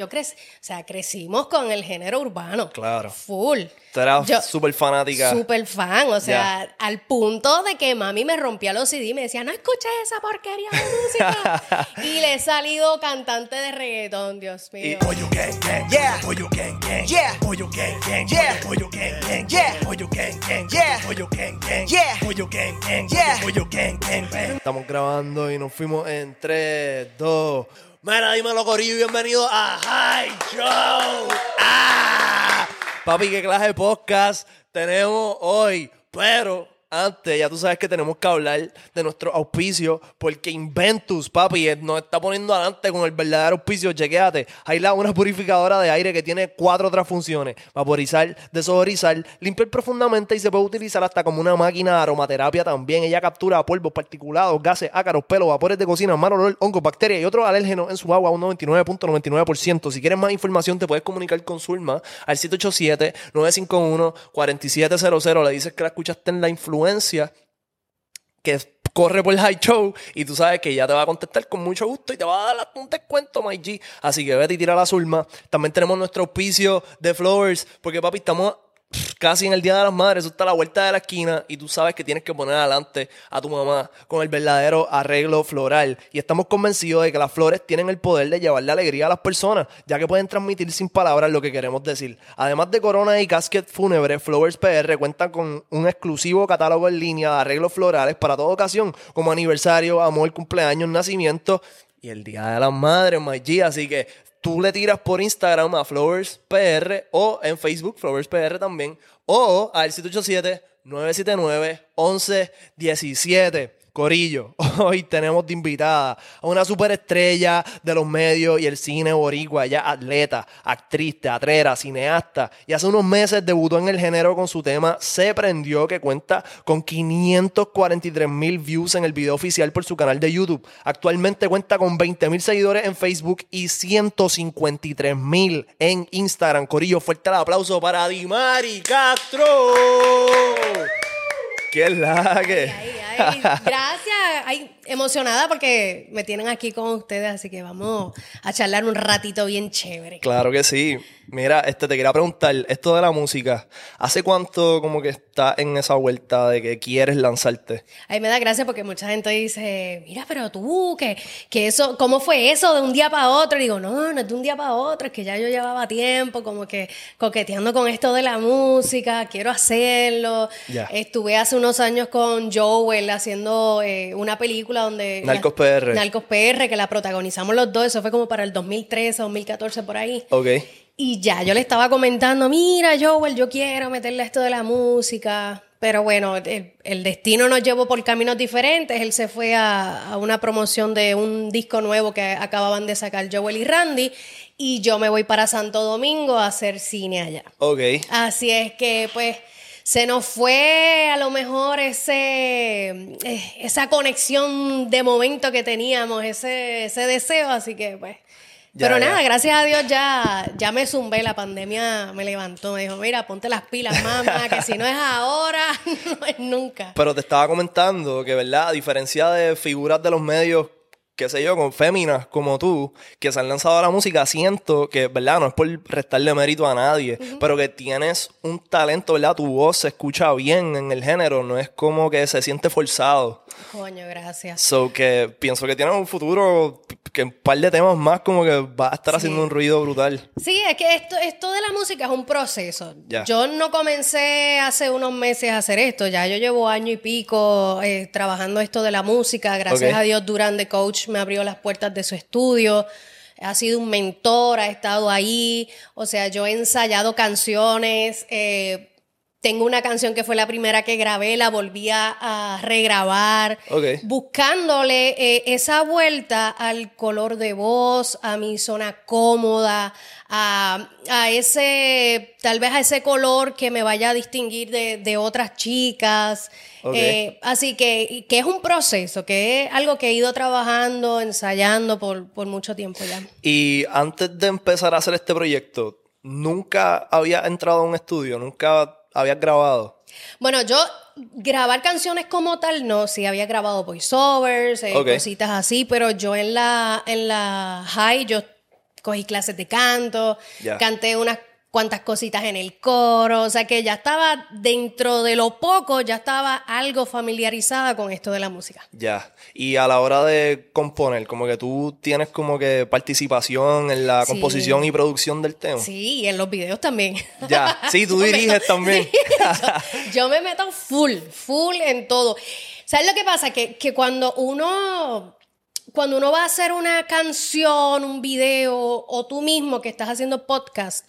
Yo crecí, o sea, crecimos con el género urbano. Claro. Full. Tú eras Yo- súper fanática. Súper fan, o sea, al punto de que mami me rompía los CD y me decía, no escuches esa porquería de música. y le he salido cantante de reggaetón, Dios mío. Pollo gang gang, Yeah. Pollo gang gang, Yeah. Pollo gang gang, Yeah. Pollo gang gang, Yeah. Pollo gang gang, Yeah. Pollo gang gang, Yeah. Pollo gang gang, Yeah. Pollo gang gang, bang. Estamos grabando y nos fuimos en 3, 2. Mira, dímelo, Corillo, bienvenido a High Show. ¡Ah! Papi, qué clase de podcast tenemos hoy. Pero antes, ya tú sabes que tenemos que hablar de nuestro auspicio, porque Inventus, papi, eh, nos está poniendo adelante con el verdadero auspicio. Chequéate, hay la una purificadora de aire que tiene cuatro otras funciones: vaporizar, desodorizar, limpiar profundamente y se puede utilizar hasta como una máquina de aromaterapia también. Ella captura polvos, particulados, gases, ácaros, pelos, vapores de cocina, mal olor, hongos, bacterias y otros alérgenos en su agua un 99.99%. Si quieres más información, te puedes comunicar con Zulma al 787-951-4700. Le dices que la escuchaste en la influencia que corre por el high show y tú sabes que ella te va a contestar con mucho gusto y te va a dar un descuento, my G. Así que vete y tira la Zulma. También tenemos nuestro auspicio de Flowers, porque papi, estamos casi en el Día de las Madres, eso está a la vuelta de la esquina y tú sabes que tienes que poner adelante a tu mamá con el verdadero arreglo floral. Y estamos convencidos de que las flores tienen el poder de llevarle alegría a las personas, ya que pueden transmitir sin palabras lo que queremos decir. Además de corona y casquet fúnebre, Flowers PR cuentan con un exclusivo catálogo en línea de arreglos florales para toda ocasión, como aniversario, amor, cumpleaños, nacimiento y el Día de las Madres, my G. Así que tú le tiras por Instagram a Flowers PR o en Facebook, Flowers PR también, o al 787-979-1117. Corillo, hoy tenemos de invitada a una superestrella de los medios y el cine boricua, ella atleta, actriz, teatrera, cineasta, y hace unos meses debutó en el género con su tema Se Prendió, que cuenta con 543 mil views en el video oficial por su canal de YouTube. Actualmente cuenta con 20 mil seguidores en Facebook y 153 mil en Instagram. Corillo, fuerte el aplauso para Dimari Castro. ¡Qué la que! Ay, ay, gracias. Ay, emocionada porque me tienen aquí con ustedes, así que vamos a charlar un ratito bien chévere. Claro que sí. Mira, este te quería preguntar, esto de la música, ¿hace cuánto como que estás en esa vuelta de que quieres lanzarte? Ahí me da gracia porque mucha gente dice, mira, pero tú, que, que eso, ¿cómo fue eso de un día para otro? Y digo, no, no es de un día para otro, es que ya yo llevaba tiempo como que coqueteando con esto de la música, quiero hacerlo. Ya. Estuve hace unos años con Joel haciendo eh, una película donde... Narcos PR. Narcos PR, que la protagonizamos los dos, eso fue como para el 2013, 2014, por ahí. Ok. Y ya, yo le estaba comentando, mira, Joel, yo quiero meterle esto de la música. Pero bueno, el, el destino nos llevó por caminos diferentes. Él se fue a, a una promoción de un disco nuevo que acababan de sacar Joel y Randy. Y yo me voy para Santo Domingo a hacer cine allá. Ok. Así es que, pues, se nos fue a lo mejor ese, eh, esa conexión de momento que teníamos, ese, ese deseo. Así que, pues. Ya, Pero ya. nada, gracias a Dios ya, ya me zumbé, la pandemia me levantó, me dijo, mira, ponte las pilas, mamá, que si no es ahora, no es nunca. Pero te estaba comentando que, ¿verdad? A diferencia de figuras de los medios, qué sé yo, con féminas como tú, que se han lanzado a la música, siento que, ¿verdad? No es por restarle mérito a nadie, pero que tienes un talento, ¿verdad? Tu voz se escucha bien en el género, no es como que se siente forzado. Coño, gracias. So que pienso que tienes un futuro que un par de temas más como que va a estar haciendo un ruido brutal. Sí, es que esto, esto de la música es un proceso. Ya. Yo no comencé hace unos meses a hacer esto, ya yo llevo año y pico eh, trabajando esto de la música. Gracias a Dios, Durán de Coach me abrió las puertas de su estudio. Ha sido un mentor, ha estado ahí. O sea, yo he ensayado canciones. eh, tengo una canción que fue la primera que grabé, la volví a, regrabar Ok. buscándole eh, esa vuelta al color de voz, a mi zona cómoda, a, a ese, tal vez a ese color que me vaya a distinguir de, de otras chicas. Ok. Eh, así que, que es un proceso, que es algo que he ido trabajando, ensayando por, por mucho tiempo ya. Y antes de empezar a hacer este proyecto, nunca había entrado a un estudio, nunca habías grabado. Bueno, yo grabar canciones como tal, no, sí había grabado voiceovers, eh, cositas así, pero yo en la, en la high, yo cogí clases de canto, canté unas cuantas cositas en el coro, o sea que ya estaba dentro de lo poco, ya estaba algo familiarizada con esto de la música. Ya. Y a la hora de componer, como que tú tienes como que participación en la Sí. composición y producción del tema. Sí, y en los videos también. Ya. Sí, tú diriges también. Sí, yo, yo me meto full, full en todo. ¿Sabes lo que pasa? Que, que cuando uno cuando uno va a hacer una canción, un video, o tú mismo que estás haciendo podcast,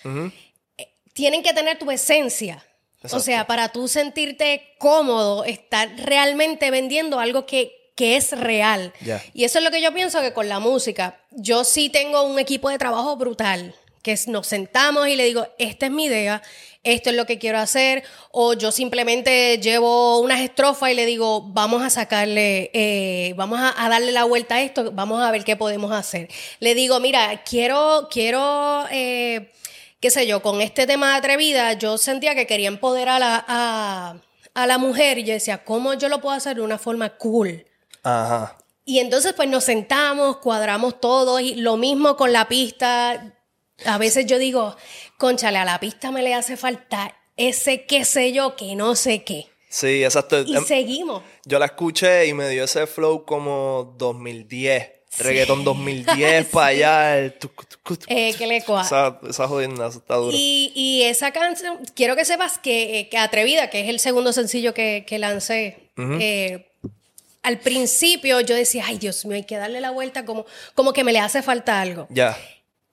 tienen que tener tu esencia. O Exacto. sea, para tú sentirte cómodo, estar realmente vendiendo algo que, que es real. Ya. Y eso es lo que yo pienso que con la música, yo sí tengo un equipo de trabajo brutal, que nos sentamos y le digo, esta es mi idea, esto es lo que quiero hacer, o yo simplemente llevo unas estrofas y le digo, vamos a sacarle, eh, vamos a, a darle la vuelta a esto, vamos a ver qué podemos hacer. Le digo, mira, quiero, quiero, eh, qué sé yo, con este tema de atrevida, yo sentía que quería empoderar a la, a, a la mujer y yo decía, ¿cómo yo lo puedo hacer de una forma cool? Ajá. Y entonces pues nos sentamos, cuadramos todo y lo mismo con la pista. A veces yo digo, conchale, a la pista me le hace falta ese qué sé yo que no sé qué. Sí, exacto. Y Em, seguimos. Yo la escuché y me dio ese flow como 2010. Reggaeton 2010 para allá. el tucu, tucu. Eh, que le. Esa, esa jodienda, eso está duro. Y, y esa canción, quiero que sepas que, eh, que Atrevida, que es el segundo sencillo que, que lancé, eh, al principio yo decía, ay Dios mío, hay que darle la vuelta como, como que me le hace falta algo. Ya.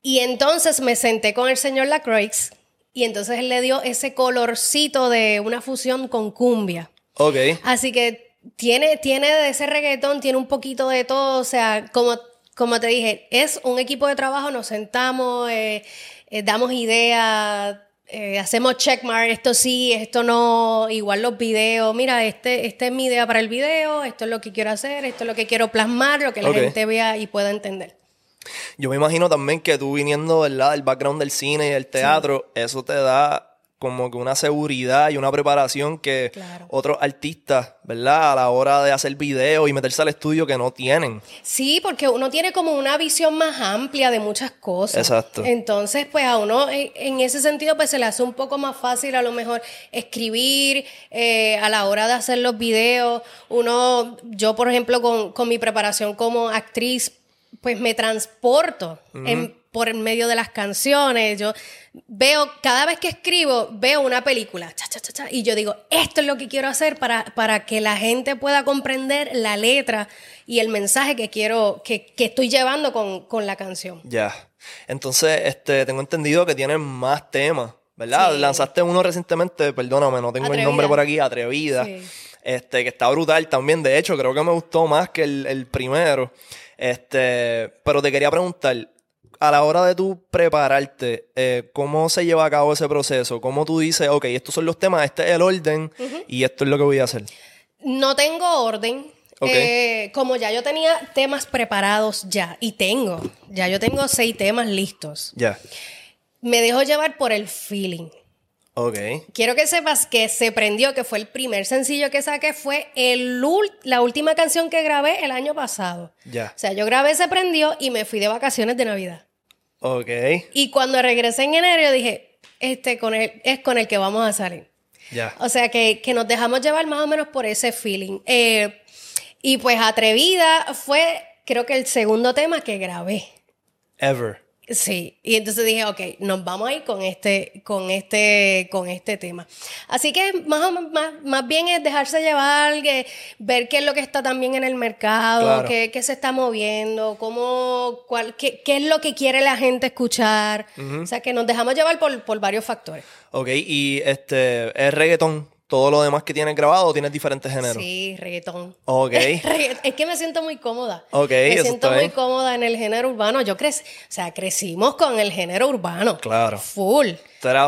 Y entonces me senté con el señor Lacroix y entonces él le dio ese colorcito de una fusión con cumbia. Ok. Así que tiene, tiene de ese reggaetón, tiene un poquito de todo, o sea, como, como te dije, es un equipo de trabajo, nos sentamos, eh, eh, damos ideas, eh, hacemos checkmark, esto sí, esto no, igual los videos, mira, este, esta es mi idea para el video, esto es lo que quiero hacer, esto es lo que quiero plasmar, lo que la gente vea y pueda entender. Yo me imagino también que tú viniendo, ¿verdad? del background del cine y del teatro, eso te da como que una seguridad y una preparación que Claro. otros artistas, ¿verdad? A la hora de hacer videos y meterse al estudio que no tienen. Sí, porque uno tiene como una visión más amplia de muchas cosas. Exacto. Entonces, pues a uno en, en ese sentido, pues se le hace un poco más fácil a lo mejor escribir eh, a la hora de hacer los videos. Uno, yo por ejemplo, con, con mi preparación como actriz, pues me transporto en- por en medio de las canciones. Yo veo, cada vez que escribo, veo una película, cha, cha, cha, cha, y yo digo, esto es lo que quiero hacer para, para que la gente pueda comprender la letra y el mensaje que quiero, que, que estoy llevando con, con la canción. Ya. Entonces, este, tengo entendido que tienen más temas, ¿verdad? Sí. Lanzaste uno recientemente, perdóname, no tengo el nombre por aquí, Atrevida. Sí. Este, que está brutal también. De hecho, creo que me gustó más que el, el primero. Este, pero te quería preguntar, a la hora de tú prepararte, eh, ¿cómo se lleva a cabo ese proceso? ¿Cómo tú dices, ok, estos son los temas, este es el orden y esto es lo que voy a hacer? No tengo orden. Eh, como ya yo tenía temas preparados ya, y tengo, ya yo tengo seis temas listos, Ya. me dejo llevar por el feeling. Ok. Quiero que sepas que Se Prendió, que fue el primer sencillo que saqué, fue el la última canción que grabé el año pasado. Ya. O sea, yo grabé Se Prendió y me fui de vacaciones de Navidad. Ok. Y cuando regresé en enero, yo dije, este con el, es con el que vamos a salir. Ya. O sea, que, que nos dejamos llevar más o menos por ese feeling. Eh, y pues Atrevida fue, creo que el segundo tema que grabé. Ever. Sí, y entonces dije, ok, nos vamos a ir con este, con este, con este tema. Así que más, o más, más bien es dejarse llevar, que, ver qué es lo que está también en el mercado, Claro. qué, qué se está moviendo, cómo, cuál, qué, qué es lo que quiere la gente escuchar. O sea, que nos dejamos llevar por, por varios factores. Ok, y este, ¿es reggaetón todo lo demás que tienes grabado o tienes diferentes géneros? Sí, reggaetón. Ok. Es que me siento muy cómoda. Ok, Me eso siento está muy bien. cómoda en el género urbano. Yo crecí, o sea, crecimos con el género urbano. Claro. Full.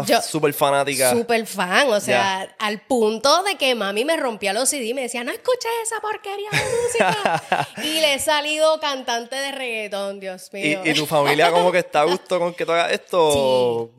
Tú eras súper fanática. Súper fan, o sea, al punto de que mami me rompía los CD y me decía, no escuches esa porquería de música. y le he salido cantante de reggaetón, Dios ¿Y, mío. y tu familia como que está a gusto con que tú hagas esto?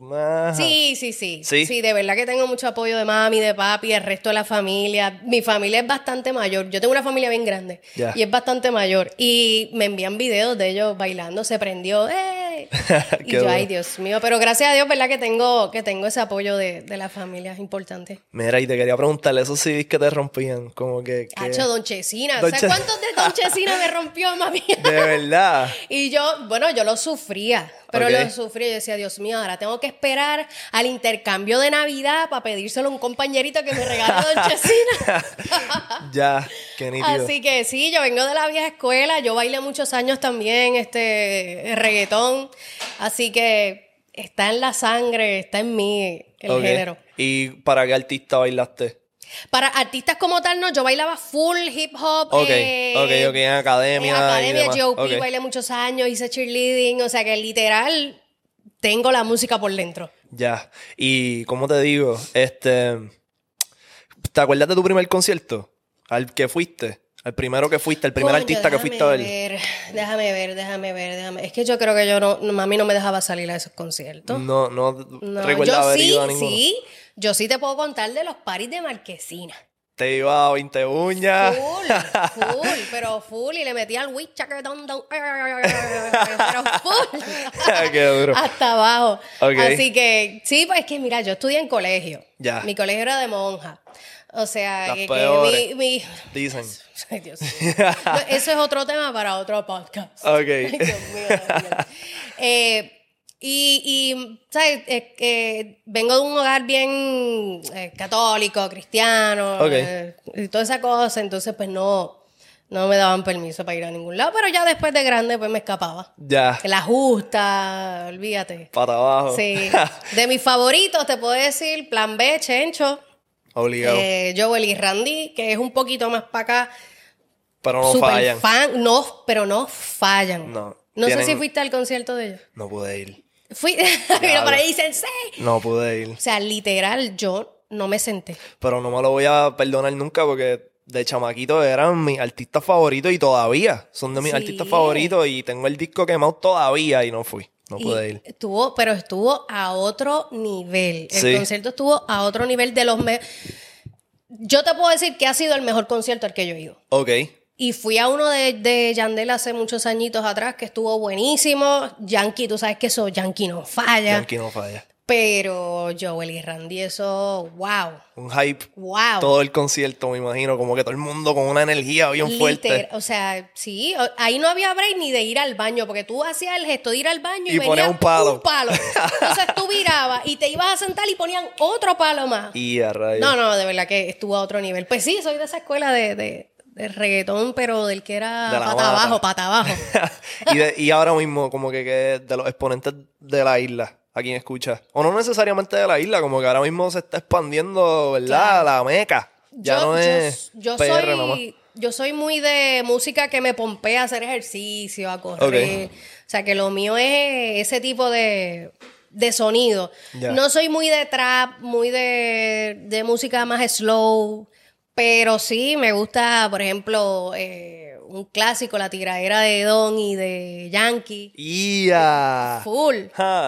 Sí, sí, sí, Sí. sí. de verdad que tengo mucho apoyo de mami, de papi, del resto de la familia. Mi familia es bastante mayor. Yo tengo una familia bien grande y es bastante mayor. Y me envían videos de ellos bailando, se prendió, ¡eh! y yo, ay, Dios mío. Pero gracias a Dios, ¿verdad? Que tengo, que tengo ese apoyo de, de la familia, es importante. Mira, y te quería preguntarle, esos CDs que te rompían, como que... que- Hacho, Don Chesina. Don ¿Sabes Che- cuántos de Don Chesina me rompió, mami? De verdad. Y yo, bueno, yo lo sufría, pero lo sufría. Yo decía, Dios mío, ahora tengo que esperar al intercambio de Navidad para pedírselo a un compañerito que me regale Don Chesina. ya, qué nítido. Así que sí, yo vengo de la vieja escuela, yo bailé muchos años también este reggaetón, así que está en la sangre, está en mí el género. ¿Y para qué artista bailaste? Para artistas como tal, no, yo bailaba full hip hop. Ok, eh, ok, ok, en academia. En academia, y demás. GOP, Ok. bailé muchos años, hice cheerleading, o sea que literal tengo la música por dentro. Ya. Y como te digo, este. ¿Te acuerdas de tu primer concierto? Al que fuiste. Al primero que fuiste, el primer Coño, artista que fuiste a ver. ver, Déjame ver, déjame ver, déjame Es que yo creo que yo no, mami no me dejaba salir a esos conciertos. No, no, No, recuerdo yo haber sí, ido a ninguno. sí, yo sí te puedo contar de los paris de Marquesina. Te iba a 20 uñas. Full, full, pero full. Y le metía al witch chaquetón, don, pero full. Qué duro. Hasta abajo. Ok. Así que, sí, pues es que mira, yo estudié en colegio. Ya. Mi colegio era de monja. O sea, Las que, mi, mi- Dicen. Ay, Dios mío. No, Eso es otro tema para otro podcast. Ok. Ay, Dios mío, Dios mío. Eh, y, y, ¿sabes? Eh, eh, vengo de un hogar bien eh, católico, cristiano, Ok. eh, y toda esa cosa, entonces pues no, no me daban permiso para ir a ningún lado, pero ya después de grande pues me escapaba. Ya. La justa, olvídate. Para abajo. Sí. De mis favoritos te puedo decir Plan B, Chencho, Obligado. eh, Joel y Randy, que es un poquito más para acá. Pero no Super fallan. fan, no, pero no fallan. No. No sé si fuiste al concierto de ellos. No pude ir. Fui, mira por ahí dicen sí. No pude ir. O sea, literal, yo no me senté. Pero no me lo voy a perdonar nunca porque de chamaquito eran mis artistas favoritos y todavía son de mis Sí. artistas favoritos y tengo el disco quemado todavía y no fui. No pude ir. Estuvo, pero estuvo a otro nivel. El Sí. concierto estuvo a otro nivel de los me- Yo te puedo decir que ha sido el mejor concierto al que yo he ido. Ok. Y fui a uno de, de Yandel hace muchos añitos atrás que estuvo buenísimo. Yankee, tú sabes que eso, Yankee no falla. Yankee no falla. Pero Joel y Randy, eso, wow. Un hype. Wow. Todo el concierto, me imagino. Como que todo el mundo con una energía bien fuerte. Liter- o sea, sí, ahí no había break ni de ir al baño, porque tú hacías el gesto de ir al baño y, Y ponías un palo. un palo. Entonces tú virabas y te ibas a sentar y ponían otro palo más. Y a rayos. No, no, de verdad que estuvo a otro nivel. Pues sí, soy de esa escuela de, de, reggaetón, pero del que era De pata mata. abajo, pata abajo. y, de- y ahora mismo, como que, que de los exponentes de la isla, a quien escucha. O no necesariamente de la isla, como que ahora mismo se está expandiendo, ¿verdad? La meca. Ya yo, no es yo PR soy, nomás. yo soy muy de música que me pompea a hacer ejercicio, a correr. O sea, que lo mío es ese tipo de, de sonido. No soy muy de trap, muy de, de música más slow, pero sí me gusta, por ejemplo, eh, un clásico, La tiradera de Don y de Yankee. ¡Ya! Full.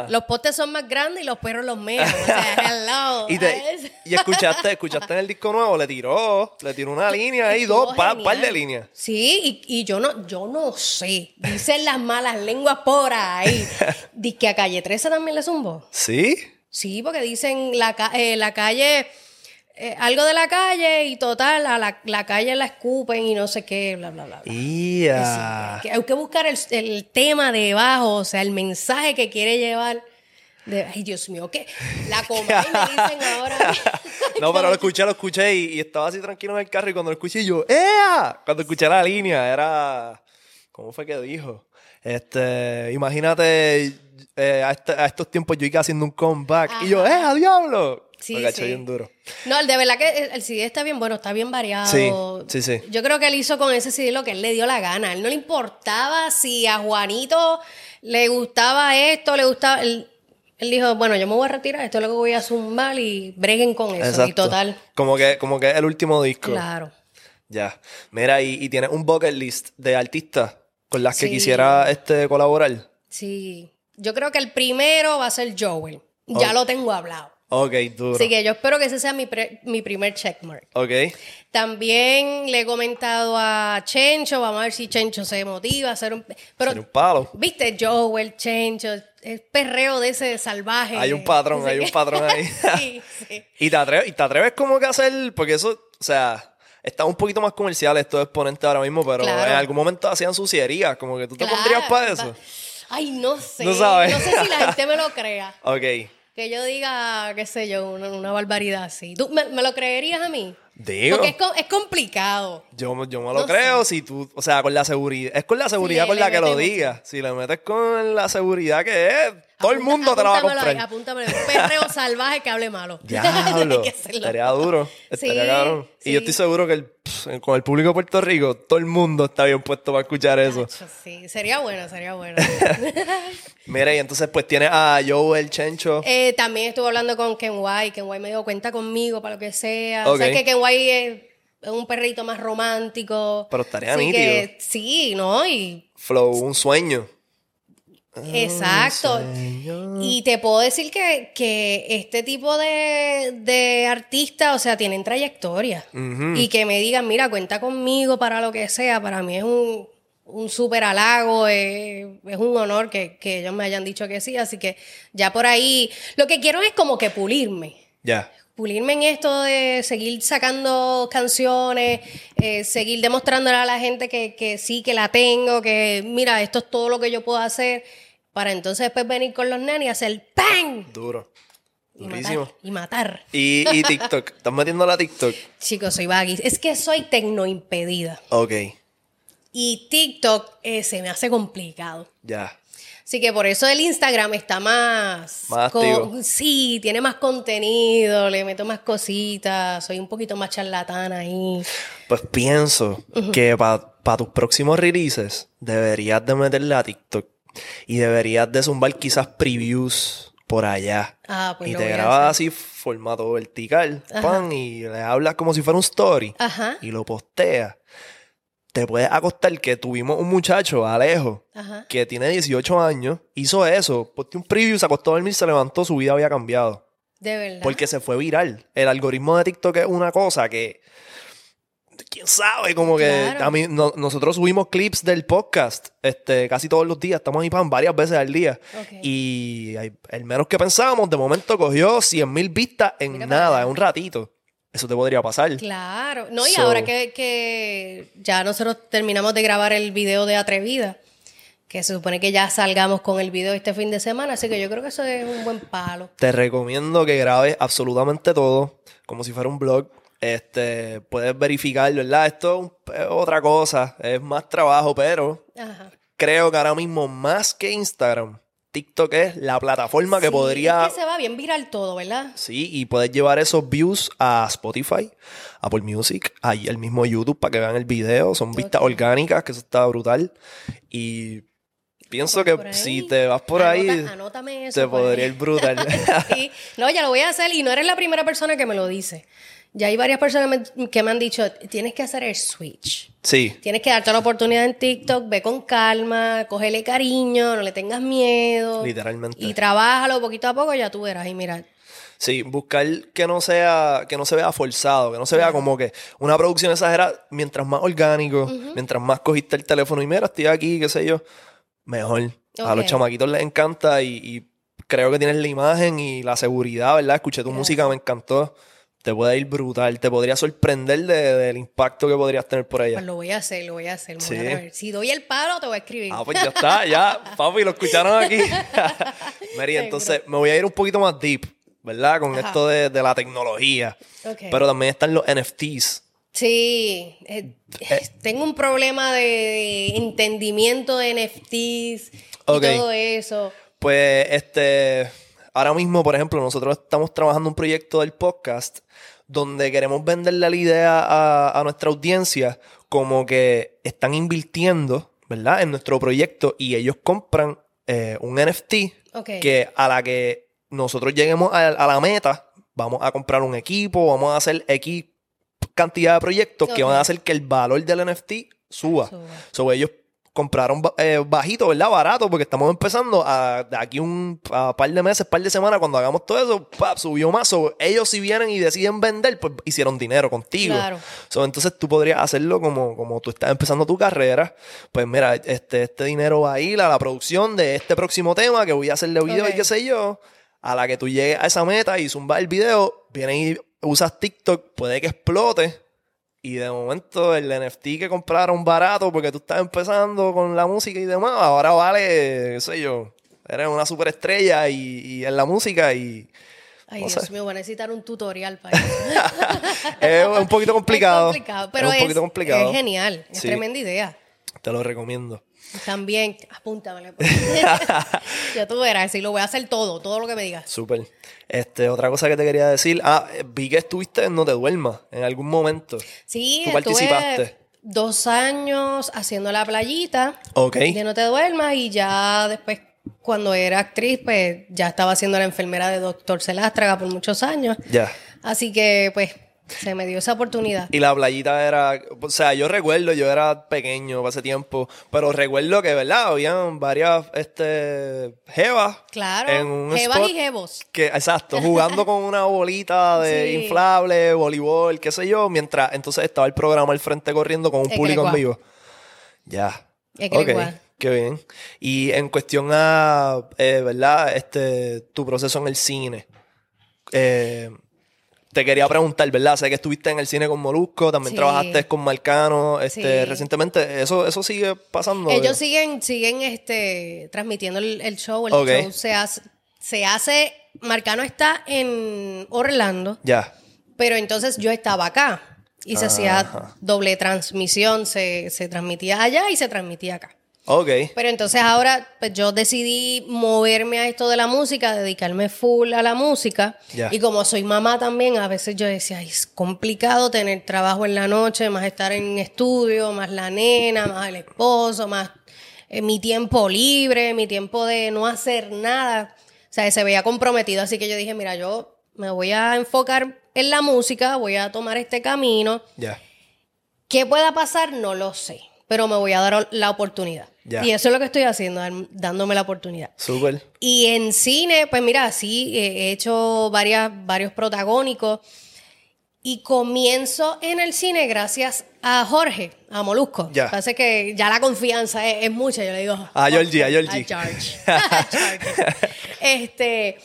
Los postes son más grandes y los perros los mean. O sea, hello. Y, te- y escuchaste, escuchaste en el disco nuevo, le tiró, le tiró una línea ahí, dos, Estuvo pa- genial. par de líneas. Sí, y, y yo no, yo no sé. Dicen las malas lenguas por ahí. Dice que a calle 13 también le zumbó. ¿Sí? Sí, porque dicen la, eh, la calle, eh, algo de la calle y total, a la, la calle la escupen y no sé qué, bla, bla, bla. hay que buscar el, el tema debajo, o sea, el mensaje que quiere llevar. De, ay, Dios mío, ¿qué? La coma y me dicen ahora. No, pero lo escuché, lo escuché y, y estaba así tranquilo en el carro y cuando lo escuché yo, ¡Ea! Cuando escuché la línea era... ¿Cómo fue que dijo? Este, imagínate eh, a, este- a estos tiempos yo iba haciendo un comeback y yo, Ajá. ¡eh, a diablo! Sí, bien duro. No, el de verdad que el, CD está bien bueno, está bien variado. Sí, sí, sí. Yo creo que él hizo con ese CD lo que él le dio la gana. A él no le importaba si a Juanito le gustaba esto, le gustaba. Él, él dijo, bueno, yo me voy a retirar, esto es lo que voy a zumbar y breguen con eso. Y total, Como que, como que es el último disco. claro. Ya. Mira, y, y tienes un bucket list de artistas con las que Sí. quisiera este, colaborar. Sí. Yo creo que el primero va a ser Joel. Ya Oh. lo tengo hablado. Ok, duro. Así que yo espero que ese sea mi, pre- mi primer checkmark. Ok. También le he comentado a Chencho, vamos a ver si Chencho se motiva a hacer un... Pero, Sería un palo. viste, Joel, Chencho, el perreo de ese salvaje. Hay un patrón, hay un patrón ahí. sí, sí. y, te atreves, y te atreves como que a hacer, porque eso, o sea, está un poquito más comercial estos exponentes ahora mismo, pero Claro. en algún momento hacían sucierías, como que tú te Claro, pondrías para eso. Ay, no sé. No sabes. No sé si la gente me lo crea. Ok. Que yo diga, qué sé yo, una, una barbaridad así. ¿Tú me, me lo creerías a mí? Digo. Porque es, es complicado. Yo, yo me lo No creo si tú, o sea, con la seguridad, es con la seguridad con la que lo digas. Si le metes con la seguridad que es, todo el mundo te la va a comprar. apúntamelo. Un perreo salvaje que hable malo. Diablo, estaría duro, estaría Sí, cabrón. Y yo estoy seguro que el, pff, con el público de Puerto Rico, todo el mundo está bien puesto para escuchar eso. Tacho, sí, sería bueno, sería bueno. Mira, y entonces pues tienes a Joe el Chencho. Eh, también estuve hablando con Ken White. Ken White me dijo, cuenta conmigo para lo que sea. Ok. O sea, que Ken White es, es un perrito más romántico. Pero estaría Así nítido. que, sí, ¿no? Y Flow, un sueño. Exacto. Y te puedo decir que, que este tipo de, de artistas, o sea, tienen trayectoria. Y que me digan, mira, cuenta conmigo para lo que sea, para mí es un, un súper halago, eh, es un honor que, que ellos me hayan dicho que sí. Así que ya por ahí, lo que quiero es como que pulirme. Ya. Pulirme en esto de seguir sacando canciones, eh, seguir demostrándole a la gente que, que sí, que la tengo, que mira, esto es todo lo que yo puedo hacer, para entonces después venir con los nenes y hacer ¡pam! Duro. Y Durísimo. matar. Y matar. Y, y TikTok. ¿Estás metiendo la TikTok? Chicos, soy baggy. Es que soy tecnoimpedida. Ok. Y TikTok eh, se me hace complicado. Ya. Así que por eso el Instagram está más... Más co- activo. Sí, tiene más contenido, le meto más cositas, soy un poquito más charlatana ahí. Pues pienso que para tus próximos releases deberías de meterle a TikTok. Y deberías de zumbar quizás previews por allá. Ah, pues y te grabas así formato vertical, pan, y le hablas como si fuera un story. Ajá. Y lo posteas. Te puedes acostar que tuvimos un muchacho, Alejo, Ajá. que tiene 18 años, hizo eso, posteó un preview, se acostó a dormir, se levantó, su vida había cambiado. De verdad. Porque se fue viral. El algoritmo de TikTok es una cosa que. ¿Quién sabe? Como que a mí, no- nosotros subimos clips del podcast este, casi todos los días. Estamos ahí pan varias veces al día. Y el menos que pensábamos, de momento cogió 100 mil vistas en Mira nada, en un ratito. Eso te podría pasar. Claro. No, y So- ahora que, que ya nosotros terminamos de grabar el video de Atrevida, que se supone que ya salgamos con el video este fin de semana, así que yo creo que eso es un buen palo. Te recomiendo que grabes absolutamente todo, como si fuera un blog. Este, puedes verificar, ¿verdad? Esto es otra cosa, es más trabajo, pero Ajá. creo que ahora mismo más que Instagram, TikTok es la plataforma que Sí, podría... Es que se va bien viral todo, ¿verdad? Sí, y puedes llevar esos views a Spotify, Apple Music, ahí el mismo YouTube para que vean el video. Son vistas orgánicas, que eso está brutal. Y pienso que ahí. si te vas por ahí, Anota- anótame eso. te por podría ahí. ir brutal. Sí. No, ya lo voy a hacer y no eres la primera persona que me lo dice. Ya hay varias personas que me, que me han dicho, tienes que hacer el switch. sí, Tienes que darte la oportunidad en TikTok, ve con calma, cógele cariño, no le tengas miedo. Literalmente. Y trabájalo poquito a poco, ya tú verás. Y mira, sí, buscar que no sea, que no se vea forzado, que no se vea como que una producción exagerada, mientras más orgánico, mientras más cogiste el teléfono y mira, estoy aquí, qué sé yo, mejor. A los chamaquitos les encanta y, y creo que tienes la imagen y la seguridad, ¿verdad? Escuché tu música, me encantó. Te puede ir brutal, te podría sorprender de- del impacto que podrías tener por allá. pues lo voy a hacer, lo voy a hacer. me voy a Sí. Si doy el palo, te voy a escribir. Ah, pues ya está, ya, papi, lo escucharon aquí. Mary, entonces me voy a ir un poquito más deep, ¿verdad? Con Ajá. esto de, de la tecnología. Ok. Pero también están los NFTs. Sí, eh, tengo un problema de entendimiento de NFTs y Ok. todo eso. Pues, este, ahora mismo, por ejemplo, nosotros estamos trabajando un proyecto del podcast donde queremos venderle la idea a, a nuestra audiencia como que están invirtiendo, ¿verdad? En nuestro proyecto y ellos compran eh, un NFT que a la que nosotros lleguemos a, a la meta, vamos a comprar un equipo, vamos a hacer X cantidad de proyectos que van a hacer que el valor del NFT suba. Suba. So, ellos compraron eh, bajito, ¿verdad? Barato, porque estamos empezando a, de aquí un a par de meses, par de semanas, cuando hagamos todo eso, ¡pap! subió más. So, ellos si vienen y deciden vender, pues hicieron dinero contigo. Claro. So, entonces tú podrías hacerlo como, como tú estás empezando tu carrera. Pues mira, este, este dinero va a ir a la producción de este próximo tema que voy a hacerle video y qué sé yo. A la que tú llegues a esa meta y zumba el video, vienes y usas TikTok, puede que explote. Y de momento el NFT que compraron barato porque tú estás empezando con la música y demás, ahora vale, qué sé yo, eres una superestrella y, y en la música y Ay, No Dios sé. mío, voy a necesitar un tutorial para eso. es un poquito complicado. Es complicado, pero es un poquito complicado. es genial, es Sí. tremenda idea. Te lo recomiendo. También, apúntamele. ya tú verás, si lo voy a hacer todo, todo lo que me digas. Súper. Este, otra cosa que te quería decir. Ah, vi que estuviste en No Te Duermas en algún momento. Sí, ¿Tú participaste? dos años haciendo la playita Ok. de No Te Duermas y ya después, cuando era actriz, pues ya estaba siendo la enfermera de Doctor Celástraga por muchos años. Ya. Así que, pues, se me dio esa oportunidad. Y la playita era, o sea, yo recuerdo, yo era pequeño ese tiempo, pero recuerdo que, ¿verdad? Habían varias, este, jevas. Claro, En un jevas spot y jevos. Que, exacto, jugando con una bolita de Sí. inflable, voleibol, qué sé yo, mientras entonces estaba el programa al frente corriendo con un Es público en vivo. Ya. Es Ok, qué bien. Y en cuestión a, eh, ¿verdad? Este, tu proceso en el cine. Eh, te quería preguntar, ¿verdad? Sé que estuviste en el cine con Molusco, también Sí. trabajaste con Marcano, este, Sí. recientemente. ¿Eso, eso sigue pasando? Ellos siguen, siguen este, transmitiendo el, el show. El show se hace, se hace. Marcano está en Orlando, Ya. pero entonces yo estaba acá. Y se hacía doble transmisión. Se, se transmitía allá y se transmitía acá. Ok. Pero entonces ahora pues yo decidí moverme a esto de la música, dedicarme full a la música. Ya. Y como soy mamá también, a veces yo decía, "Ay, es complicado tener trabajo en la noche, más estar en estudio, más la nena, más el esposo, más eh, mi tiempo libre, mi tiempo de no hacer nada. O sea, se veía comprometido. Así que yo dije, mira, yo me voy a enfocar en la música, voy a tomar este camino. Ya. ¿Qué pueda pasar? No lo sé, pero me voy a dar la oportunidad. Ya. Y eso es lo que estoy haciendo, dándome la oportunidad. Súper. Y en cine, pues mira, sí, he hecho varias, varios protagónicos. Y comienzo en el cine gracias a Jorge, a Molusco. Ya. Parece que ya la confianza es, es mucha, yo le digo. A Georgie, a Georgie. A George. A George. este.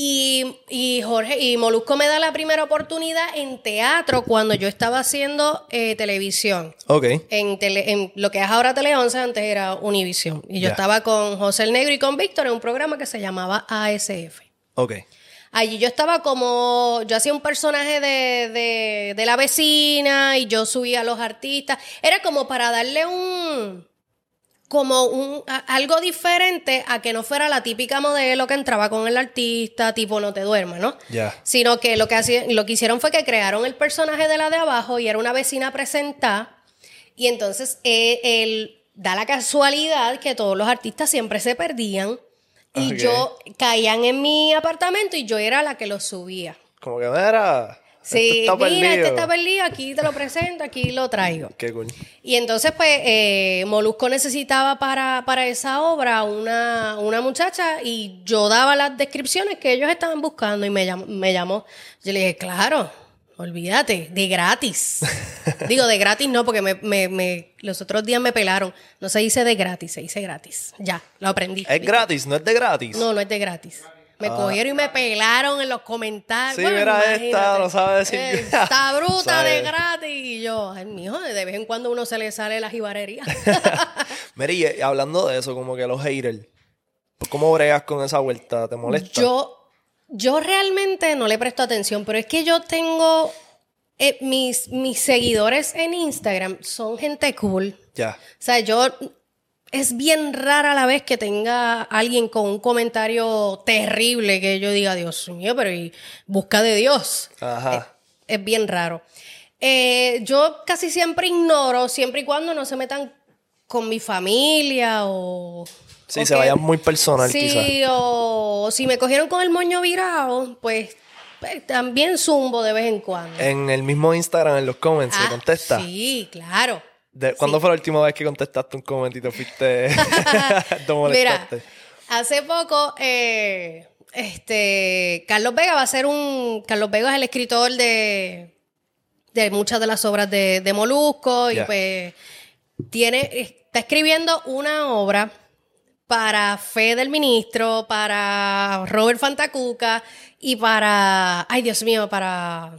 Y, y Jorge, y Molusco me da la primera oportunidad en teatro cuando yo estaba haciendo eh, televisión. Ok. En, tele- en lo que es ahora Tele 11, antes era Univisión. Y yo estaba con José el Negro y con Víctor en un programa que se llamaba ASF. Ok. Allí yo estaba como, yo hacía un personaje de, de, de la vecina y yo subía a los artistas. Era como para darle un, como un, a- algo diferente a que no fuera la típica modelo que entraba con el artista, tipo no te duermas, ¿no? Ya. Sino que lo que, hacía- lo que hicieron fue que crearon el personaje de la de abajo y era una vecina presentada. Y entonces eh, él da la casualidad que todos los artistas siempre se perdían. Y yo caían en mi apartamento y yo era la que los subía. Como que, mira. Sí, mira, perdido. este está perdido, aquí te lo presento, aquí lo traigo. Qué cool. Y entonces, pues, eh, Molusco necesitaba para, para esa obra una, una muchacha y yo daba las descripciones que ellos estaban buscando y me llamó. Me llamó. Yo le dije, claro, olvídate, de gratis. Digo, de gratis no, porque me, me- me- los otros días me pelaron. No se dice de gratis, se dice gratis. Ya, lo aprendí. Es gratis, no es de gratis. No, no es de gratis. Me cogieron y me pelaron en los comentarios. Sí, mira esta, imagínate. no sabe decir- Eh, Está bruta de gratis. Y yo, ay, mijo, de vez en cuando uno se le sale la jibarería. Mira, y eh, hablando de eso, como que los haters, ¿cómo bregas con esa vuelta? ¿Te molesta? yo, yo realmente no le presto atención, pero es que yo tengo. eh, mis, mis seguidores en Instagram son gente cool. Ya. O sea, yo. Es bien rara la vez que tenga alguien con un comentario terrible que yo diga, Dios mío, pero y busca de Dios. Ajá. Es bien raro. Eh, yo casi siempre ignoro, siempre y cuando no se metan con mi familia o... Sí, o se que- vayan muy personal, sí, quizás. o si me cogieron con el moño virado, pues, pues, también zumbo de vez en cuando. En el mismo Instagram, en los comments, se Ah, contesta. Sí, claro. De- ¿Cuándo fue la última vez que contestaste un te fuiste... te Mira, hace poco, eh, este, Carlos Vega va a ser un. Carlos Vega es el escritor de, de muchas de las obras de, de Molusco y pues tiene, está escribiendo una obra para Fe del Ministro, para Robert Fantacuca y para, ay Dios mío, para,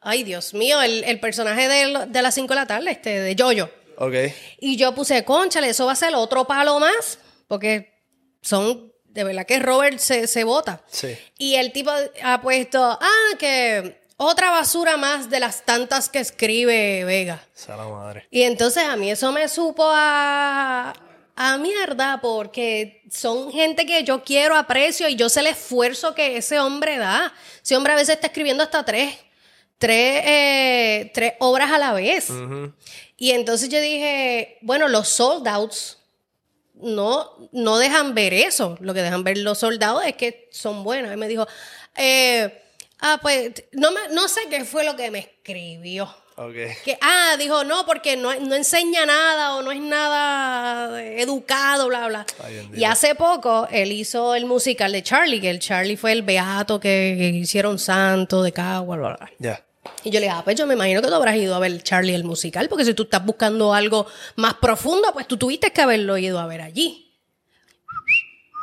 ay Dios mío, el, el personaje de, de las 5 de la tarde, este, de Yoyo. Ok. Y yo puse, conchale, eso va a ser otro palo más, porque son, de verdad que Robert se, se vota. Sí. Y el tipo ha puesto, ah, que otra basura más de las tantas que escribe Vega. Madre. Y entonces a mí eso me supo a, a mierda, porque son gente que yo quiero, aprecio y yo sé el esfuerzo que ese hombre da. Ese hombre a veces está escribiendo hasta tres, tres, eh, tres obras a la vez. Y entonces yo dije, bueno, los sold outs no, no dejan ver eso. Lo que dejan ver los soldados es que son buenos. Y me dijo, eh, ah, pues, no, me, no sé qué fue lo que me escribió. Ok. Que, ah, dijo, no, porque no, no enseña nada o no es nada educado, bla, bla. Ay, y hace poco él hizo el musical de Charlie, que el Charlie fue el beato que, que hicieron santo de Cagua, bla, bla. Ya. Y yo le dije, ah, pues yo me imagino que tú habrás ido a ver Charlie el musical, porque si tú estás buscando algo más profundo, pues tú tuviste que haberlo ido a ver allí.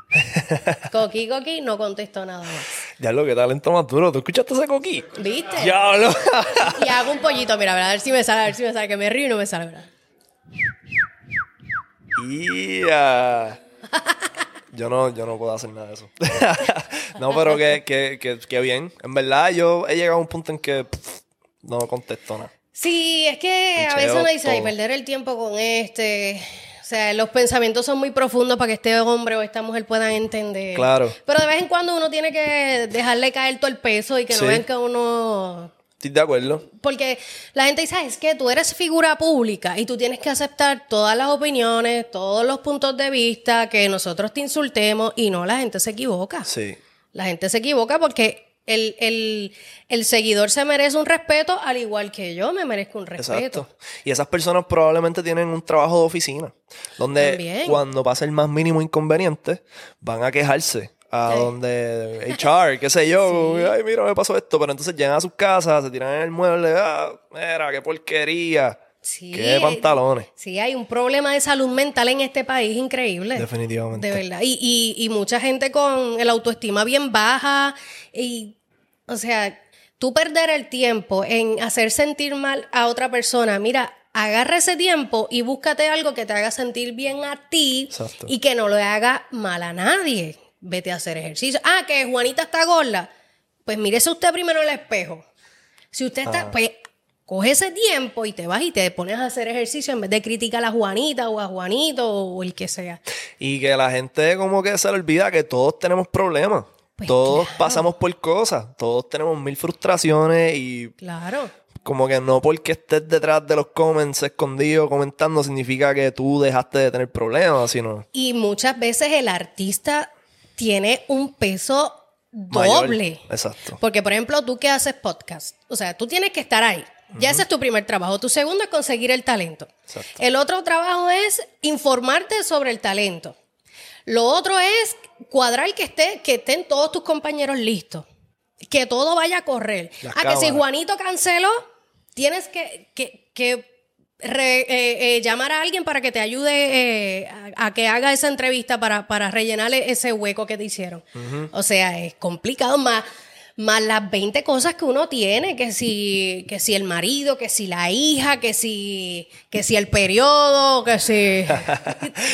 Coqui, Coqui no contestó nada más. Ya lo que talento más duro. ¿Tú escuchaste ese coquí? ¿Viste? Diablo. Y hago un pollito, mira, a ver si me sale, a ver si me sale, que me río y no me sale, ¿verdad? Ia. Yo no, yo no puedo hacer nada de eso. no, pero que, que, que, que bien. En verdad, yo he llegado a un punto en que pff, no contesto nada. Sí, es que a veces uno dice, ay, perder el tiempo con este. O sea, los pensamientos son muy profundos para que este hombre o esta mujer puedan entender. Claro. Pero de vez en cuando uno tiene que dejarle caer todo el peso y que Sí. no vean que uno Estoy de acuerdo. Porque la gente dice, "Ah, es que tú eres figura pública y tú tienes que aceptar todas las opiniones, todos los puntos de vista, que nosotros te insultemos y no, la gente se equivoca. Sí. La gente se equivoca porque el, el- el seguidor se merece un respeto al igual que yo me merezco un respeto. Exacto. Y esas personas probablemente tienen un trabajo de oficina, donde También. cuando pasa el más mínimo inconveniente, van a quejarse a Sí. donde HR, qué sé yo, ay, mira, me pasó esto, pero entonces llegan a sus casas, se tiran en el mueble, ah, mira, qué porquería. Sí, Qué pantalones. Sí, hay un problema de salud mental en este país increíble. Definitivamente. De verdad. Y, y, y mucha gente con el autoestima bien baja. Y, o sea, tú perder el tiempo en hacer sentir mal a otra persona, mira, agarra ese tiempo y búscate algo que te haga sentir bien a ti Exacto. y que no le haga mal a nadie. Vete a hacer ejercicio. Ah, que Juanita está gorda. Pues mírese usted primero en el espejo. Si usted Ah. está, pues coge ese tiempo y te vas y te pones a hacer ejercicio en vez de criticar a Juanita o a Juanito o el que sea. Y que la gente como que se le olvida que todos tenemos problemas. Pues todos claro. pasamos por cosas. Todos tenemos mil frustraciones y Claro. como que no porque estés detrás de los comments escondido comentando significa que tú dejaste de tener problemas, sino Y muchas veces el artista tiene un peso mayor. doble. Exacto. Porque, por ejemplo, tú que haces podcast, o sea, tú tienes que estar ahí. Ya ese es tu primer trabajo. Tu segundo es conseguir el talento. Exacto. El otro trabajo es informarte sobre el talento. Lo otro es cuadrar que, esté, que estén todos tus compañeros listos. Que todo vaya a correr. Las ah, que si. Juanito canceló, tienes que, que- que re- eh, eh, llamar a alguien para que te ayude eh, a, a que haga esa entrevista para, para rellenar ese hueco que te hicieron. O sea, es complicado. Más, más las 20 cosas que uno tiene, que si, que si el marido, que si la hija, que si, que si el periodo, que si...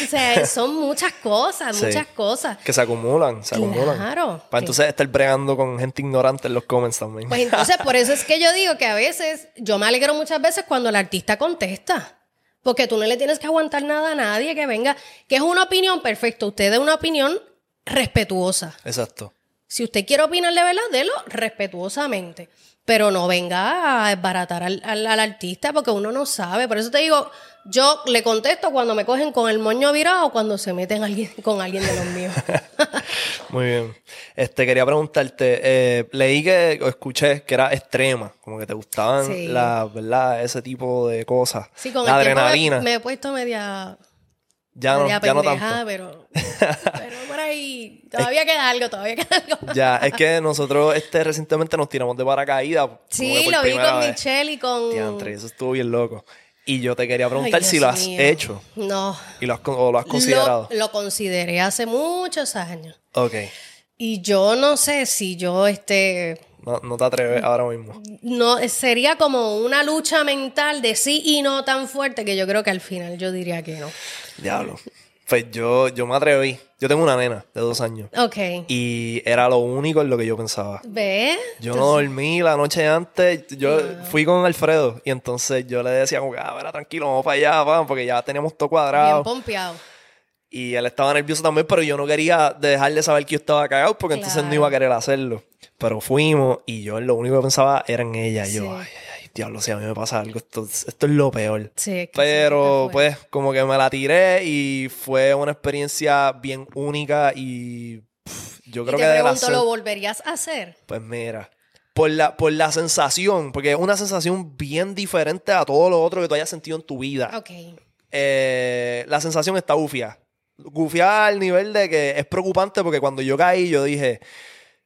o sea, son muchas cosas, Sí. muchas cosas. Que se acumulan, se acumulan. Claro. Para entonces estar bregando con gente ignorante en los comments también. Pues entonces, por eso es que yo digo que a veces, yo me alegro muchas veces cuando el artista contesta. Porque tú no le tienes que aguantar nada a nadie que venga, que es una opinión perfecta. Usted dé una opinión respetuosa. Exacto. Si usted quiere opinar de verdad, délo respetuosamente. Pero no venga a desbaratar al, al- al artista porque uno no sabe. Por eso te digo, Yo le contesto cuando me cogen con el moño virado o cuando se meten alguien, con alguien de los míos. Muy bien. Este, quería preguntarte, eh, leí que, o escuché que era extrema, como que te gustaban Sí. la, ¿verdad? ese tipo de cosas. Sí, con la el tiempo me- adrenalina. me, he puesto media, ya no, media ya no tanto. pero, pero ahí todavía queda algo, todavía queda algo. Ya, es que nosotros este, recientemente nos tiramos de paracaídas. Sí, lo vi con vez. Michelle y con... Diantre, eso estuvo bien loco. Y yo te quería Ay, preguntar si lo has mío. hecho No. y lo has, o lo has considerado. Lo, lo consideré hace muchos años. Ok. Y yo no sé si yo, este, No, no te atreves ahora mismo. no, sería como una lucha mental de sí y no tan fuerte que yo creo que al final yo diría que no. Diablo. Pues yo, yo me atreví. Yo tengo una nena de dos años. Ok. Y era lo único en lo que yo pensaba. ¿Ves? Yo no dormí la noche antes. Yo fui con Alfredo y entonces yo le decía como ah, verá, tranquilo, vamos para allá, pa", porque ya teníamos todo Bien cuadrado. pompeado. Y él estaba nervioso también, pero yo no quería dejarle saber que yo estaba cagado porque entonces no Claro. iba a querer hacerlo. Pero fuimos y yo lo único que pensaba era en ella. Y yo, Sí. ay, ay, ay, diablo, si a mí me pasa algo, esto, esto es lo peor. Sí, es que Pero sí, pues como que me la tiré y fue una experiencia bien única y pff, yo Y creo te que de las pregunto, ¿lo volverías a hacer? pues mira, por la, por la sensación, porque es una sensación bien diferente a todo lo otro que tú hayas sentido en tu vida. Ok. Eh, la sensación está gufia. Gufia al nivel de que es preocupante porque cuando yo caí yo dije,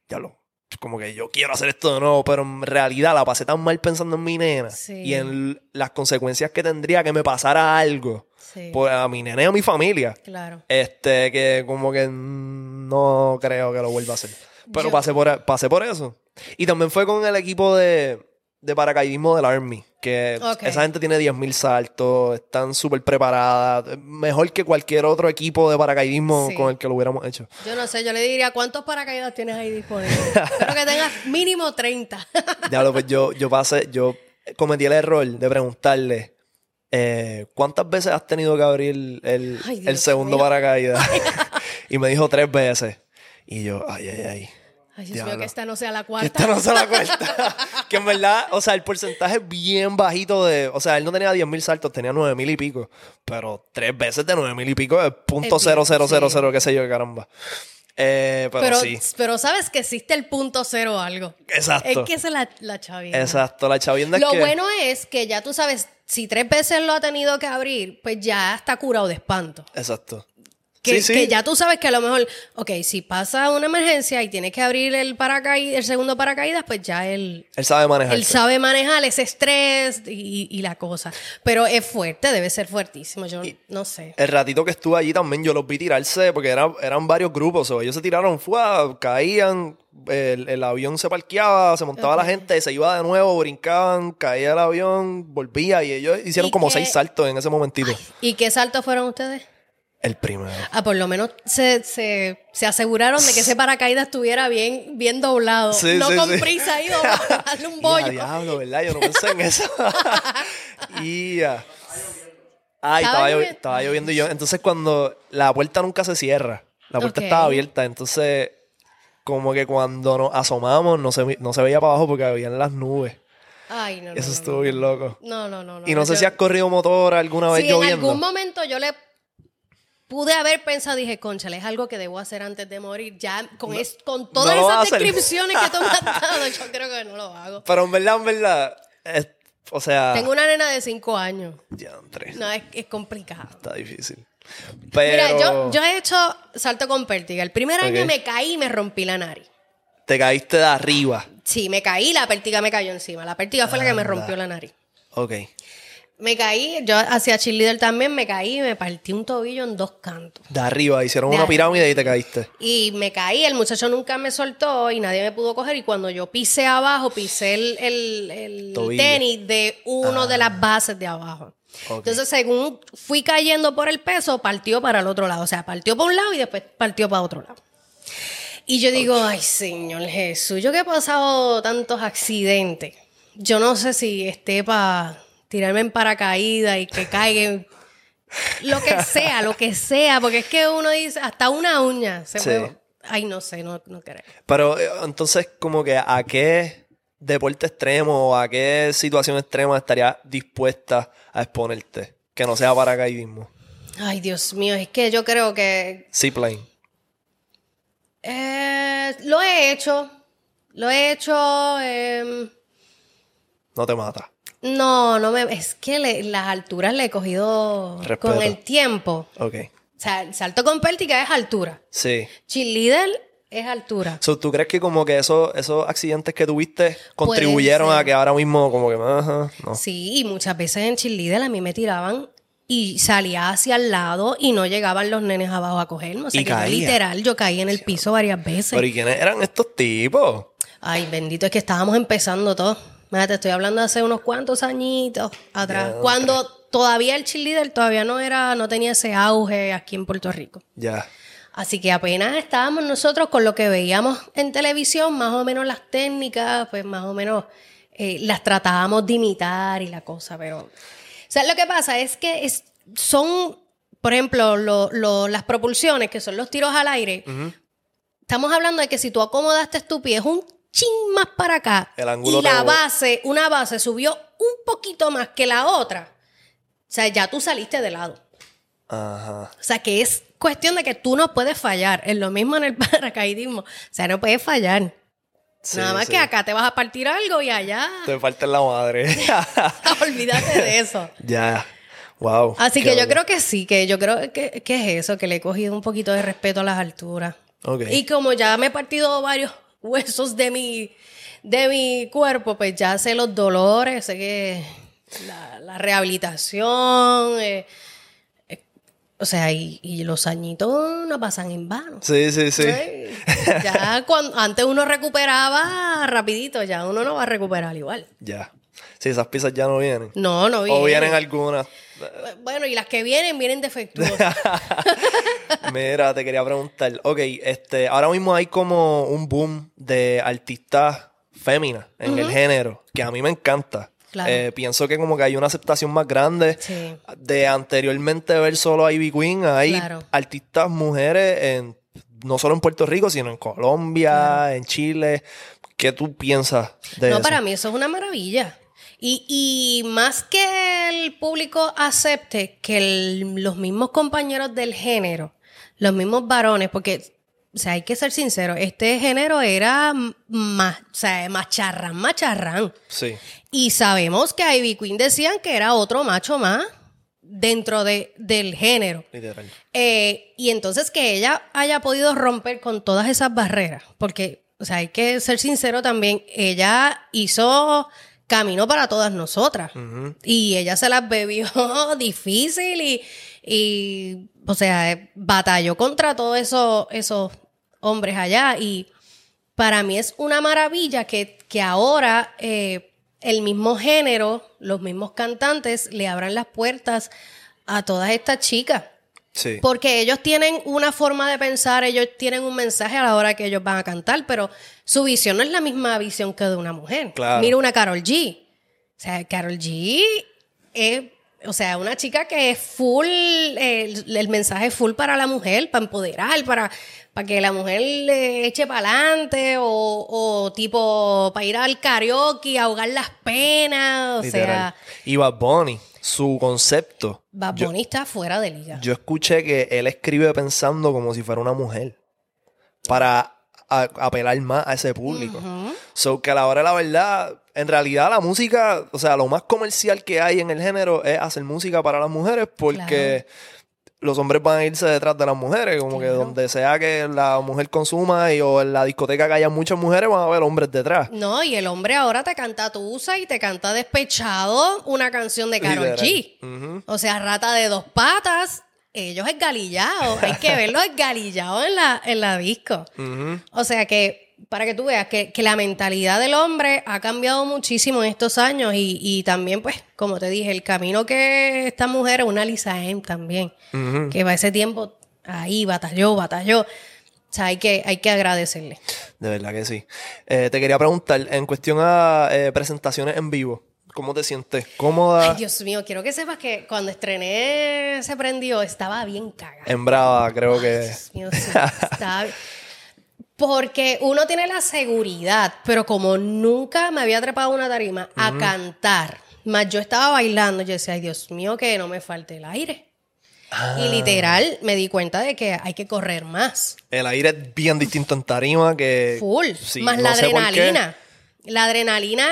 diablo, como que yo quiero hacer esto de nuevo, pero en realidad la pasé tan mal pensando en mi nena Sí. y en las consecuencias que tendría que me pasara algo Sí. pues, a mi nena y a mi familia. Claro. Este, que como que no creo que lo vuelva a hacer. Pero Yo- pasé, por, pasé por eso. Y también fue con el equipo de, de paracaidismo del Army. Que esa gente tiene 10.000 saltos, están súper preparadas. Mejor que cualquier otro equipo de paracaidismo Sí. con el que lo hubiéramos hecho. Yo no sé, yo le diría, ¿cuántos paracaídas tienes ahí disponibles? Espero que tengas mínimo 30. Diablo, pues yo, yo pasé, yo cometí el error de preguntarle. eh, ¿Cuántas veces has tenido que abrir el, Ay, el segundo paracaídas? y me dijo tres veces. Y yo, ay, ay, ay. Ay, Dios mío, que esta no sea la Que cuarta. esta no se la cuenta. que en verdad, o sea, el porcentaje es bien bajito de. O sea, él no tenía 10.000 saltos, tenía 9.000 y pico. Pero tres veces de 9.000 y pico es punto Es cero cero cero cero, qué sé yo, caramba. Eh, pero, Pero, sí. pero sabes que existe el punto cero algo. Exacto. Es que esa es la, la chavienda. Exacto, la chavienda es Lo que. bueno es que ya tú sabes, si tres veces lo ha tenido que abrir, pues ya está curado de espanto. Exacto. Que, sí, sí. que ya tú sabes que a lo mejor, ok, si pasa una emergencia y tienes que abrir el paracaídas, el segundo paracaídas, pues ya él, Él sabe manejar. él sabe manejar ese estrés y, y la cosa. Pero es fuerte, debe ser fuertísimo. Yo no sé. El ratito que estuve allí también yo los vi tirarse porque era- eran varios grupos. o ellos se tiraron, ¡fua! caían, el, el avión se parqueaba, se montaba la gente, se iba de nuevo, brincaban, caía el avión, volvía y ellos hicieron ¿Y como qué- seis saltos en ese momentito. ¿Y qué saltos fueron ustedes? El primero. Ah, por lo menos se, se, se aseguraron de que ese paracaídas estuviera bien, bien doblado. Sí, no sí, con sí. prisa ahí doblado, darle un Y bollo. diablo, ¿verdad? Yo no pensé en eso. y ya. Ay, ¿Estaba estaba, llovi- lloviendo? estaba lloviendo y yo. Entonces, cuando la puerta nunca se cierra, la puerta estaba abierta. Entonces, como que cuando nos asomamos, no se, no se veía para abajo porque habían las nubes. Ay, no. Eso no, estuvo no. bien loco. No, no, no. no Y no sé yo- si has corrido motor alguna vez Si en algún momento yo le pude haber pensado, dije, conchale, es algo que debo hacer antes de morir. Ya con, es, con todas no esas descripciones que tú me has dado, yo creo que no lo hago. Pero en verdad, en verdad, es- o sea, Tengo una nena de 5 años. diantre, No, es, es complicado. está difícil. Pero Mira, yo, yo he hecho salto con pértiga. El primer año me caí y me rompí la nariz. te caíste de arriba. Sí, me caí, la pértiga me cayó encima. La pértiga fue la que me rompió la nariz. Ok. Me caí, yo hacía cheerleader también, me caí y me partí un tobillo en dos cantos. De arriba, hicieron De una pirámide y te caíste. Y me caí, el muchacho nunca me soltó y nadie me pudo coger. Y cuando yo pisé abajo, pisé el, el- el tenis de uno de las bases de abajo. Entonces, según fui cayendo por el peso, partió para el otro lado. O sea, partió para un lado y después partió para otro lado. Y yo digo, ay, Señor Jesús, yo que he pasado tantos accidentes, yo no sé si esté para tirarme en paracaídas y que caiga. Lo que sea, lo que sea, porque es que uno dice, hasta una uña se Sí. puede. Ay, no sé, no, no creo. Pero eh, entonces, como que a qué deporte extremo o a qué situación extrema estarías dispuesta a exponerte. Que no sea paracaidismo. Ay, Dios mío, es que yo creo que Seaplane. eh, lo he hecho. Lo he hecho. em, No te mata. No, no me. Es que le- las alturas le he cogido Respeto. con el tiempo. Ok. O sea, el salto con pértiga es altura. Sí. Cheerleader es altura. So, ¿Tú crees que como que esos, esos accidentes que tuviste contribuyeron a que ahora mismo como que... No. Sí, y muchas veces en cheerleader a mí me tiraban y salía hacia el lado y no llegaban los nenes abajo a cogerme. O sea, Y que yo literal, yo caí en el piso varias veces. Pero ¿y quiénes eran estos tipos? Ay, bendito, es que estábamos empezando todo. Mira, te estoy hablando hace unos cuantos añitos atrás. Ya, cuando todavía el cheerleader todavía no era, no tenía ese auge aquí en Puerto Rico. Ya. Así que apenas estábamos nosotros con lo que veíamos en televisión, más o menos las técnicas, pues más o menos eh, las tratábamos de imitar y la cosa, pero... O sea, lo que pasa es que es- son, por ejemplo, lo- lo- las propulsiones, que son los tiros al aire. Estamos hablando de que si tú acomodaste tu pie, es un chin más para acá. El ángulo y la base, una base subió un poquito más que la otra. O sea, ya tú saliste de lado. Ajá. O sea, que es cuestión de que tú no puedes fallar. Es lo mismo en el paracaidismo. O sea, no puedes fallar. Sí, Nada más sí. que acá te vas a partir algo y allá. Te falta la madre. Olvídate de eso. ya. Wow. Así que yo creo que sí, que yo creo que, que es eso, que le he cogido un poquito de respeto a las alturas. Ok. Y como ya me he partido varios huesos de mi, de mi cuerpo, pues ya sé los dolores, sé que la, la rehabilitación, eh, eh, o sea, y, y los añitos no pasan en vano. Sí, sí, sí. Ya cuando antes uno recuperaba rapidito, ya uno no va a recuperar igual. Ya. Sí, esas pizzas ya no vienen. No, no viene. O vienen algunas. Bueno, y las que vienen, vienen defectuosas. Mira, te quería preguntar. Ok, este, ahora mismo hay como un boom de artistas féminas en el género, que a mí me encanta. Claro. Eh, pienso que como que hay una aceptación más grande Sí. de anteriormente ver solo a Ivy Queen. Hay Claro. artistas mujeres en no solo en Puerto Rico, sino en Colombia, en Chile. ¿Qué tú piensas de No, eso? para mí eso es una maravilla. Y, y más que el público acepte que el- los mismos compañeros del género, los mismos varones, porque, o sea, hay que ser sincero, este género era más, o sea, macharrán, macharrán. Sí. Y sabemos que Ivy Queen decían que era otro macho más dentro de, del género. Literal. Eh, y entonces que ella haya podido romper con todas esas barreras, porque, o sea, hay que ser sincero también, ella hizo camino para todas nosotras. Y ella se las bebió difícil y, y, o sea, eh, batalló contra todos esos, esos hombres allá. Y para mí es una maravilla que, que ahora eh, el mismo género, los mismos cantantes le abran las puertas a todas estas chicas. Sí. Porque ellos tienen una forma de pensar, ellos tienen un mensaje a la hora que ellos van a cantar, pero su visión no es la misma visión que de una mujer. Claro. Mira una Carol G. O sea, Carol G es, o sea, una chica que es full, eh, el, el mensaje es full para la mujer, para empoderar, para, para que la mujer le eche para adelante o, o tipo para ir al karaoke, ahogar las penas, o Literal. sea, Y Bad Bunny, su concepto. Bad yo- Bunny está fuera de liga. Yo escuché que él escribe pensando como si fuera una mujer para a- apelar más a ese público. So que a la hora de la verdad, en realidad la música, o sea, lo más comercial que hay en el género es hacer música para las mujeres porque los hombres van a irse detrás de las mujeres, como que donde sea que la mujer consuma y, o en la discoteca que haya muchas mujeres van a haber hombres detrás. No, y el hombre ahora te canta Tusa y te canta Despechado una canción de Karol G. O sea, Rata de dos patas, ellos esgalillados. Hay que verlos esgalillados en la, en la disco. O sea que, para que tú veas que, que la mentalidad del hombre ha cambiado muchísimo en estos años y, y también, pues, como te dije, el camino que esta mujer, una Lisa M también, Ujú. que va ese tiempo ahí, batalló, batalló. O sea, hay que, hay que agradecerle. De verdad que sí. Eh, te quería preguntar, en cuestión a eh, presentaciones en vivo, ¿cómo te sientes? ¿Cómoda? Ay, Dios mío, quiero que sepas que cuando estrené Se Prendió, estaba bien cagada. En Brava, creo que. Dios mío, sí, estaba bien. Porque uno tiene la seguridad, pero como nunca me había trepado a una tarima a cantar Más yo estaba bailando, yo decía, ay Dios mío, que no me falte el aire. Ah. Y literal me di cuenta de que hay que correr más. El aire es bien distinto en tarima que... Full. Sí, más no la adrenalina. La adrenalina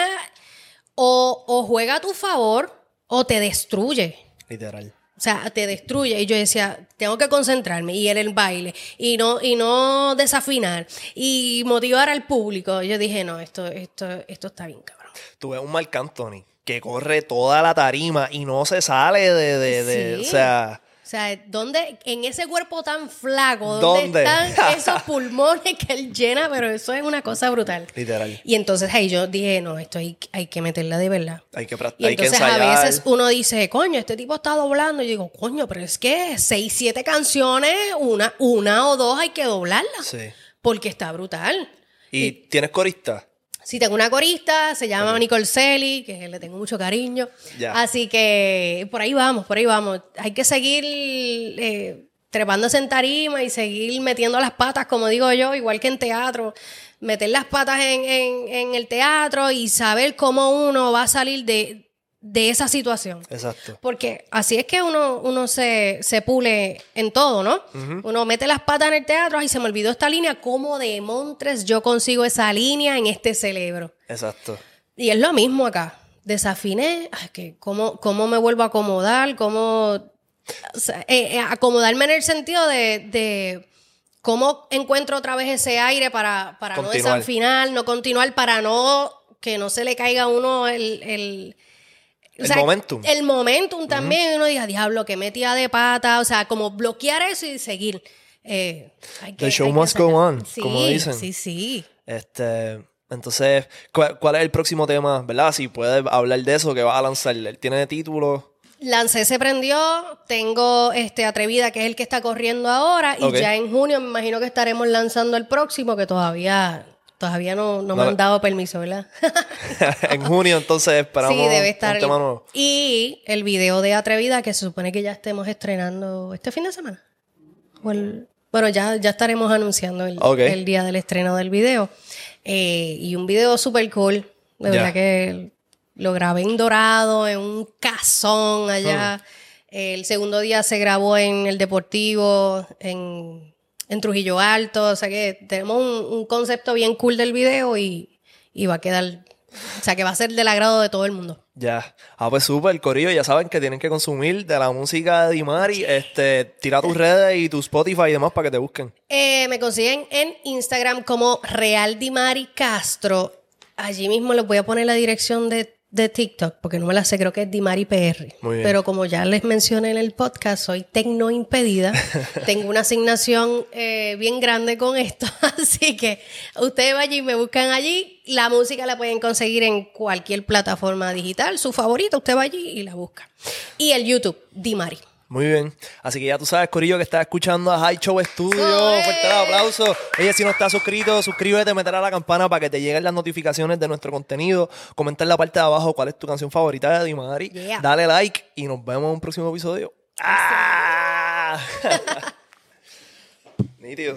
o, o juega a tu favor o te destruye. Literal. O sea, te destruye. Y yo decía, tengo que concentrarme y en el baile y no, y no desafinar y motivar al público. Yo dije, no, esto, esto, esto está bien, cabrón. Tú ves un Marc Anthony que corre toda la tarima y no se sale de... de, de- Sí. O sea... O sea, ¿dónde, en ese cuerpo tan flaco, ¿dónde, ¿Dónde? están esos pulmones que él llena? Pero eso es una cosa brutal. Literal. Y entonces ahí yo dije, no, esto hay, hay que meterla de verdad. Hay que, prac- Y hay que entonces a veces uno dice, coño, este tipo está doblando. Y yo digo, coño, pero es que seis, siete canciones, una, una o dos hay que doblarlas. Sí. Porque está brutal. ¿Y tienes corista? Sí, tengo una corista, se llama Nicole Celi, que le tengo mucho cariño. Ya. Así que por ahí vamos, por ahí vamos. Hay que seguir eh, trepándose en tarima y seguir metiendo las patas, como digo yo, igual que en teatro. Meter las patas en, en- en el teatro y saber cómo uno va a salir de, de esa situación. Exacto. Porque así es que uno, uno se, se pule en todo, ¿no? Uno mete las patas en el teatro, y se me olvidó esta línea, ¿cómo de Montres yo consigo esa línea en este cerebro? Exacto. Y es lo mismo acá. Desafiné, ay, que ¿cómo, ¿cómo me vuelvo a acomodar? ¿Cómo o sea, eh, eh, acomodarme en el sentido de, de cómo encuentro otra vez ese aire para, para no desafinar, no continuar, para no que no se le caiga a uno el, el, o El momentum. El momentum también. Uno diga, diablo, que metía de pata. O sea, como bloquear eso y seguir. Eh, hay que- The show hay que must go on, Sí, como dicen. Sí, sí. Este, entonces, ¿cuál, cuál es el próximo tema, verdad? Si puedes hablar de eso que vas a lanzar. Tiene título. Lancé se prendió, tengo este Atrevida, que es el que está corriendo ahora, y ya en junio me imagino que estaremos lanzando el próximo, que todavía, todavía no, no me han dado permiso, ¿verdad? en junio, entonces esperamos sí, debe estar. un tema nuevo. Y el video de Atrevida, que se supone que ya estemos estrenando este fin de semana. O el- bueno, ya, ya estaremos anunciando el, el día del estreno del video. Eh, y un video súper cool. De verdad que lo grabé en Dorado, en un casón allá. El segundo día se grabó en el Deportivo, en, en Trujillo Alto. O sea que tenemos un, un concepto bien cool del video y, y va a quedar. O sea que va a ser del agrado de todo el mundo. Ya. Ah, pues súper, Corillo. Ya saben que tienen que consumir de la música de Dimari. Este, tira tus redes y tu Spotify y demás para que te busquen. Eh, me consiguen en Instagram como Real Dimari Castro. Allí mismo les voy a poner la dirección de, de TikTok, porque no me la sé, creo que es Dimari PR. Muy bien. Pero como ya les mencioné en el podcast, soy tecno impedida. Tengo una asignación eh, bien grande con esto. Así que ustedes vayan y me buscan allí. La música la pueden conseguir en cualquier plataforma digital. Su favorita, usted va allí y la busca. Y el YouTube, Dimari. Muy bien. Así que ya tú sabes, Corillo, que estás escuchando a High Show Studio. Fuerte el aplauso. Oye, si no estás suscrito, suscríbete, meter a la campana para que te lleguen las notificaciones de nuestro contenido. Comenta en la parte de abajo cuál es tu canción favorita de Dimari. Yeah. Dale like y nos vemos en un próximo episodio. ¡Ah! Nítido.